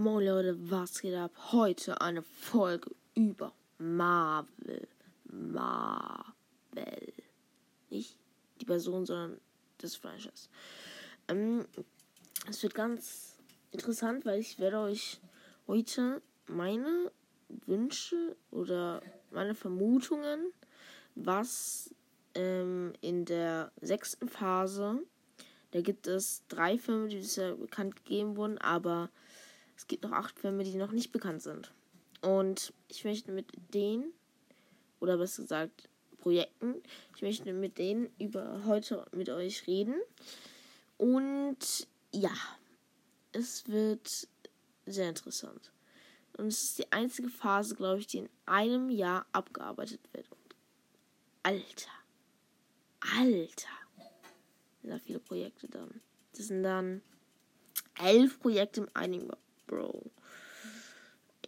Moin Leute, was geht ab? Heute eine Folge über Marvel. Marvel. Nicht die Person, sondern das Franchise. Ähm, es wird ganz interessant, weil ich werde euch heute meine Wünsche oder meine Vermutungen, was ähm, in der sechsten Phase, da gibt es drei Filme, die bisher bekannt gegeben wurden, aber es gibt noch acht Filme, die noch nicht bekannt sind. Und ich möchte mit denen, oder besser gesagt, Projekten, ich möchte mit denen über heute mit euch reden. Und ja, es wird sehr interessant. Und es ist die einzige Phase, glaube ich, die in einem Jahr abgearbeitet wird. Und Alter. Alter. Sind da viele Projekte dann. Das sind dann elf Projekte im einigen Bro.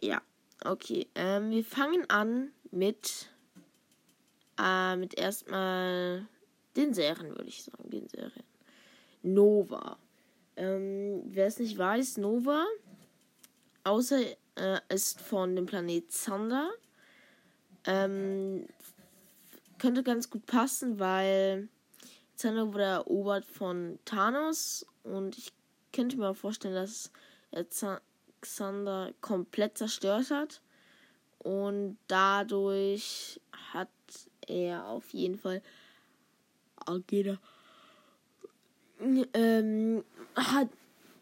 Ja, okay. Ähm, wir fangen an mit, äh, mit erstmal den Serien, würde ich sagen. Den Serien. Nova. Ähm, wer es nicht weiß, Nova, außer äh, ist von dem Planet Zander. Ähm, könnte ganz gut passen, weil Zander wurde erobert von Thanos und ich könnte mir vorstellen, dass er Xander komplett zerstört hat. Und dadurch hat er auf jeden Fall Ageda. Ähm, hat,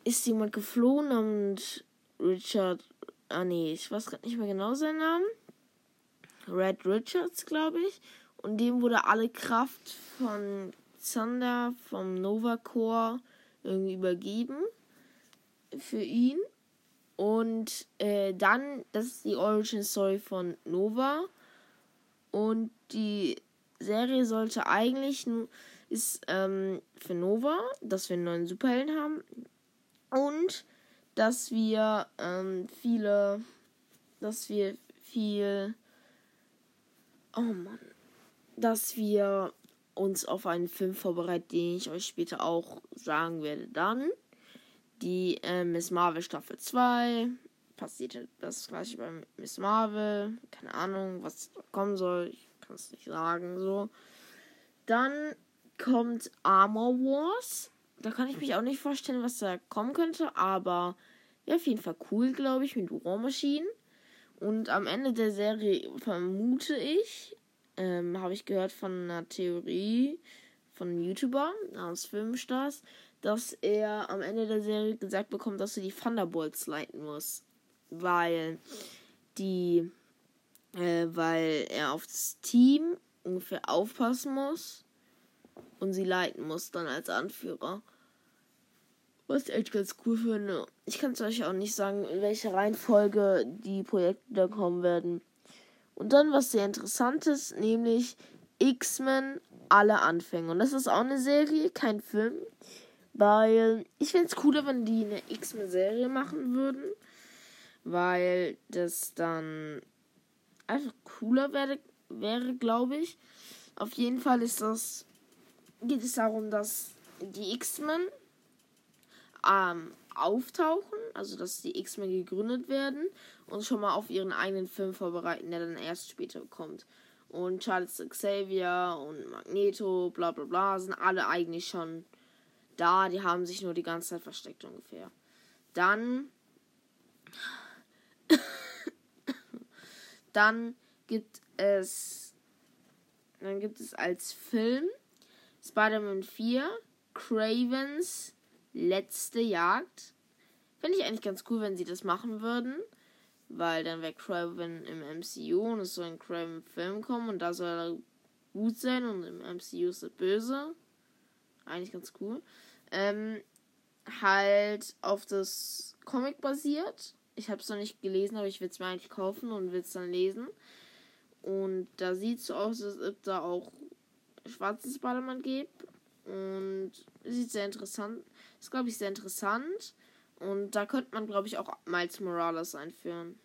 ist jemand geflohen und Richard. Ah nee, ich weiß gerade nicht mehr genau seinen Namen. Red Richards, glaube ich. Und dem wurde alle Kraft von Xander vom Nova Corps irgendwie übergeben. Für ihn. Und äh, dann, das ist die Origin Story von Nova. Und die Serie sollte eigentlich ist ähm, für Nova, dass wir einen neuen Superhelden haben. Und dass wir ähm, viele, dass wir viel, oh Mann, dass wir uns auf einen Film vorbereiten, den ich euch später auch sagen werde. Dann die äh, Miss Marvel Staffel 2. Passiert das gleiche bei Miss Marvel. Keine Ahnung, was kommen soll. Ich kann es nicht sagen. So. Dann kommt Armor Wars. Da kann ich mich auch nicht vorstellen, was da kommen könnte. Aber ja, auf jeden Fall cool, glaube ich, mit War Machine. Und am Ende der Serie vermute ich, ähm, habe ich gehört von einer Theorie von einem YouTuber aus Filmstars, dass er am Ende der Serie gesagt bekommt, dass er die Thunderbolts leiten muss. Weil die, äh, weil er auf das Team ungefähr aufpassen muss und sie leiten muss dann als Anführer. Was ich echt ganz cool finde. Ich kann es euch auch nicht sagen, in welcher Reihenfolge die Projekte da kommen werden. Und dann was sehr interessantes, nämlich X-Men alle Anfänge. Und das ist auch eine Serie, kein Film. Weil ich fände es cooler, wenn die eine X-Men-Serie machen würden. Weil das dann einfach cooler wäre, wäre glaube ich. Auf jeden Fall ist das. Geht es darum, dass die X-Men ähm, auftauchen, also dass die X-Men gegründet werden und schon mal auf ihren eigenen Film vorbereiten, der dann erst später kommt. Und Charles Xavier und Magneto, bla bla bla, sind alle eigentlich schon da. Die haben sich nur die ganze Zeit versteckt ungefähr. Dann. dann gibt es. Dann gibt es als Film Spider-Man 4 Cravens letzte Jagd. Finde ich eigentlich ganz cool, wenn sie das machen würden. Weil dann wäre Craven im MCU und es soll ein Craven-Film kommen und da soll er gut sein und im MCU ist er böse. Eigentlich ganz cool ähm, halt auf das Comic basiert. Ich habe es noch nicht gelesen, aber ich will es mir eigentlich kaufen und will es dann lesen. Und da sieht es so aus, als ob da auch schwarzen Spider-Man gibt. Und sieht sehr interessant. Ist, glaube ich, sehr interessant. Und da könnte man, glaube ich, auch Miles Morales einführen.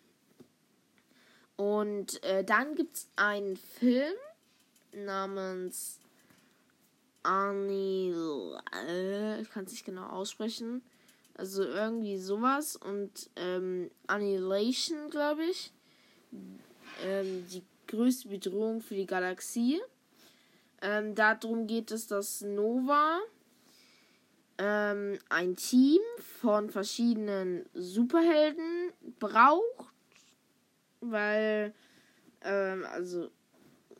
Und äh, dann gibt es einen Film namens Arnie, ich kann es nicht genau aussprechen. Also irgendwie sowas. Und ähm, Annihilation, glaube ich. Ähm, die größte Bedrohung für die Galaxie. Ähm, darum geht es, dass Nova ähm, ein Team von verschiedenen Superhelden braucht, weil, ähm, also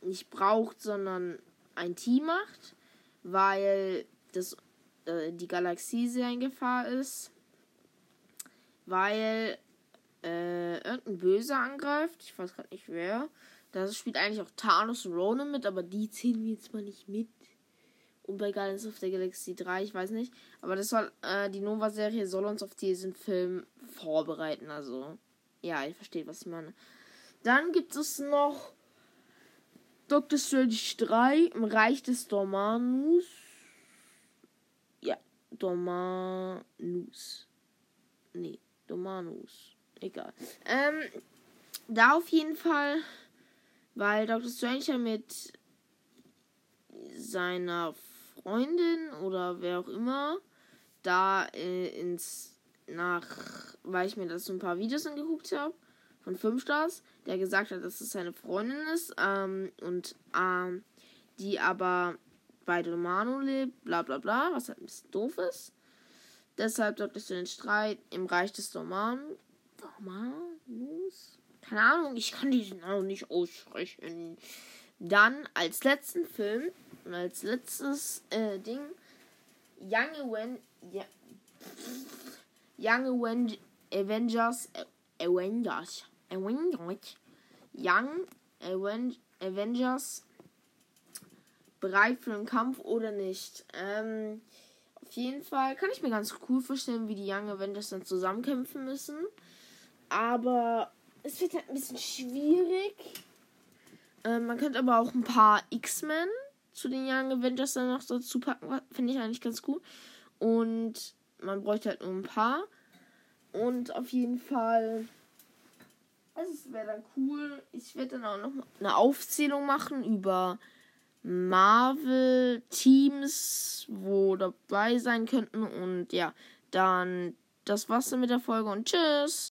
nicht braucht, sondern ein Team macht, weil das, äh, die Galaxie sehr in Gefahr ist, weil äh, irgendein Böser angreift, ich weiß gerade nicht wer. Da spielt eigentlich auch Thanos und Ronan mit, aber die zählen wir jetzt mal nicht mit. Und bei Guardians of the Galaxy 3, ich weiß nicht. Aber das soll, äh, die Nova-Serie soll uns auf diesen Film vorbereiten. Also, ja, ihr versteht, was ich meine. Dann gibt es noch Doctor Strange 3 im Reich des Dormanus. Ja, Dormanus. Nee, Dormanus. Egal. Ähm, da auf jeden Fall, weil Doctor Strange ja mit seiner Freundin oder wer auch immer da äh, ins nach, weil ich mir das so ein paar Videos angeguckt habe von 5 Stars, der gesagt hat, dass es seine Freundin ist ähm, und ähm, die aber bei Domano lebt, bla bla bla, was halt ein bisschen doof ist. Deshalb dort ist den Streit im Reich des Doman. Domanus? Keine Ahnung, ich kann diesen Namen nicht aussprechen. Dann als letzten Film und als letztes äh, Ding Young, Aven ja, Young Aven Avengers Avengers Avengers Young Aven Avengers bereit für den Kampf oder nicht. Ähm, auf jeden Fall kann ich mir ganz cool vorstellen, wie die Young Avengers dann zusammenkämpfen müssen. Aber es wird halt ein bisschen schwierig. Ähm, man könnte aber auch ein paar X-Men zu den Young Avengers dann noch dazu packen. Finde ich eigentlich ganz cool. Und man bräuchte halt nur ein paar. Und auf jeden Fall. Es wäre dann cool. Ich werde dann auch noch eine Aufzählung machen über Marvel-Teams, wo dabei sein könnten. Und ja, dann das war's dann mit der Folge und tschüss.